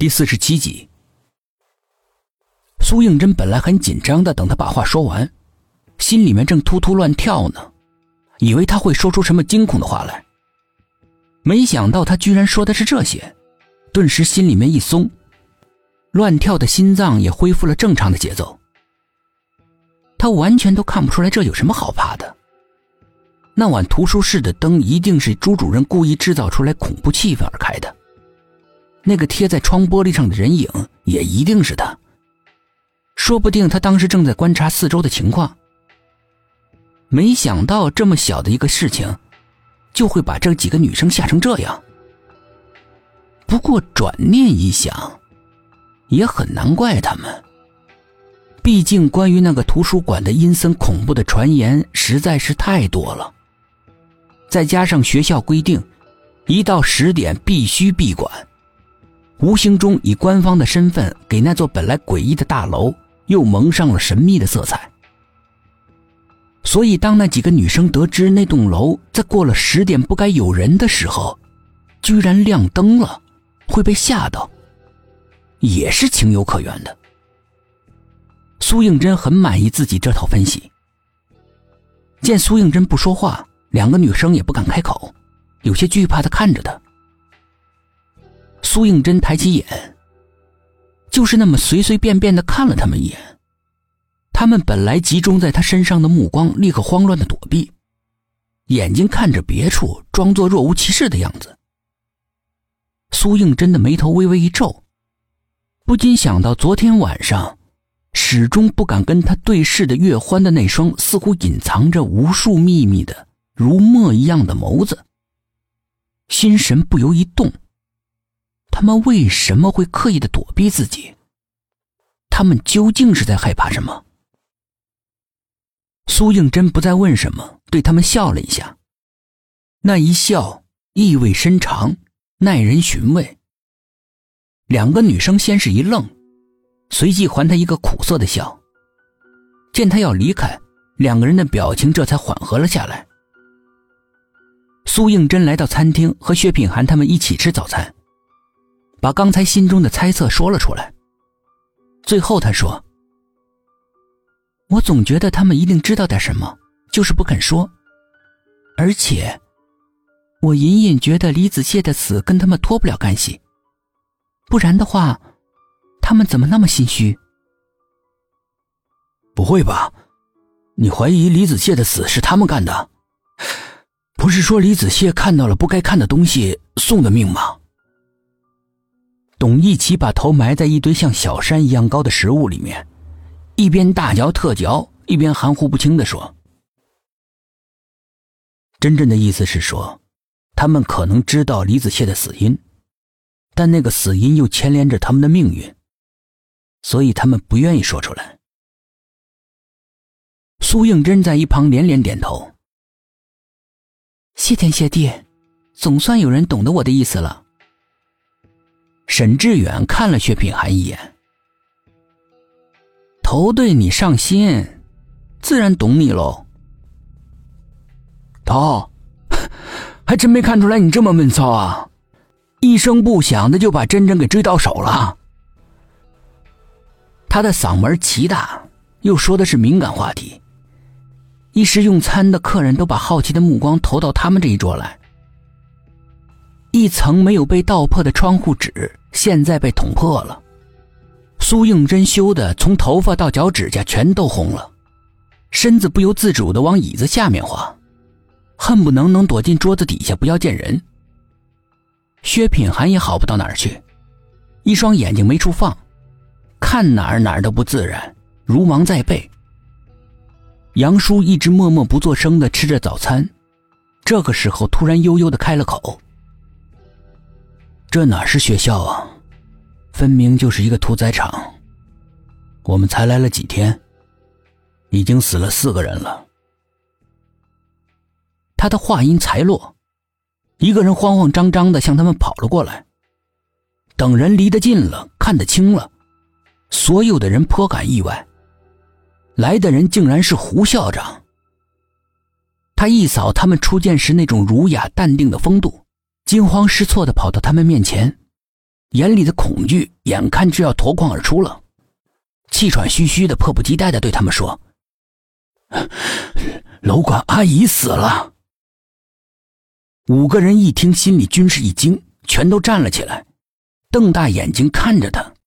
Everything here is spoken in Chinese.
第四十七集，苏应真本来很紧张的，等他把话说完，心里面正突突乱跳呢，以为他会说出什么惊恐的话来。没想到他居然说的是这些，顿时心里面一松，乱跳的心脏也恢复了正常的节奏。他完全都看不出来这有什么好怕的。那晚图书室的灯一定是朱主任故意制造出来恐怖气氛而开的。那个贴在窗玻璃上的人影也一定是他。说不定他当时正在观察四周的情况。没想到这么小的一个事情，就会把这几个女生吓成这样。不过转念一想，也很难怪他们。毕竟关于那个图书馆的阴森恐怖的传言实在是太多了，再加上学校规定，一到十点必须闭馆。无形中以官方的身份给那座本来诡异的大楼又蒙上了神秘的色彩。所以，当那几个女生得知那栋楼在过了十点不该有人的时候，居然亮灯了，会被吓到，也是情有可原的。苏应真很满意自己这套分析。见苏应真不说话，两个女生也不敢开口，有些惧怕的看着他。苏应真抬起眼，就是那么随随便便的看了他们一眼。他们本来集中在他身上的目光立刻慌乱的躲避，眼睛看着别处，装作若无其事的样子。苏应真的眉头微微一皱，不禁想到昨天晚上始终不敢跟他对视的月欢的那双似乎隐藏着无数秘密的如墨一样的眸子，心神不由一动。他们为什么会刻意的躲避自己？他们究竟是在害怕什么？苏应真不再问什么，对他们笑了一下，那一笑意味深长，耐人寻味。两个女生先是一愣，随即还他一个苦涩的笑。见他要离开，两个人的表情这才缓和了下来。苏应真来到餐厅，和薛品涵他们一起吃早餐。把刚才心中的猜测说了出来。最后他说：“我总觉得他们一定知道点什么，就是不肯说。而且，我隐隐觉得李子谢的死跟他们脱不了干系。不然的话，他们怎么那么心虚？”不会吧？你怀疑李子谢的死是他们干的？不是说李子谢看到了不该看的东西送的命吗？董一奇把头埋在一堆像小山一样高的食物里面，一边大嚼特嚼，一边含糊不清的说：“真正的意思是说，他们可能知道李子谢的死因，但那个死因又牵连着他们的命运，所以他们不愿意说出来。”苏应真在一旁连连点头：“谢天谢地，总算有人懂得我的意思了。”沈志远看了薛品涵一眼，头对你上心，自然懂你喽。头，还真没看出来你这么闷骚啊！一声不响的就把珍珍给追到手了。他的嗓门奇大，又说的是敏感话题，一时用餐的客人都把好奇的目光投到他们这一桌来。一层没有被道破的窗户纸。现在被捅破了，苏应真羞的从头发到脚趾甲全都红了，身子不由自主的往椅子下面滑，恨不能能躲进桌子底下不要见人。薛品涵也好不到哪儿去，一双眼睛没处放，看哪儿哪儿都不自然，如芒在背。杨叔一直默默不作声的吃着早餐，这个时候突然悠悠的开了口。这哪是学校啊，分明就是一个屠宰场。我们才来了几天，已经死了四个人了。他的话音才落，一个人慌慌张张的向他们跑了过来。等人离得近了，看得清了，所有的人颇感意外，来的人竟然是胡校长。他一扫他们初见时那种儒雅淡定的风度。惊慌失措的跑到他们面前，眼里的恐惧眼看就要脱眶而出了，气喘吁吁的，迫不及待的对他们说：“楼管阿姨死了。”五个人一听，心里均是一惊，全都站了起来，瞪大眼睛看着他。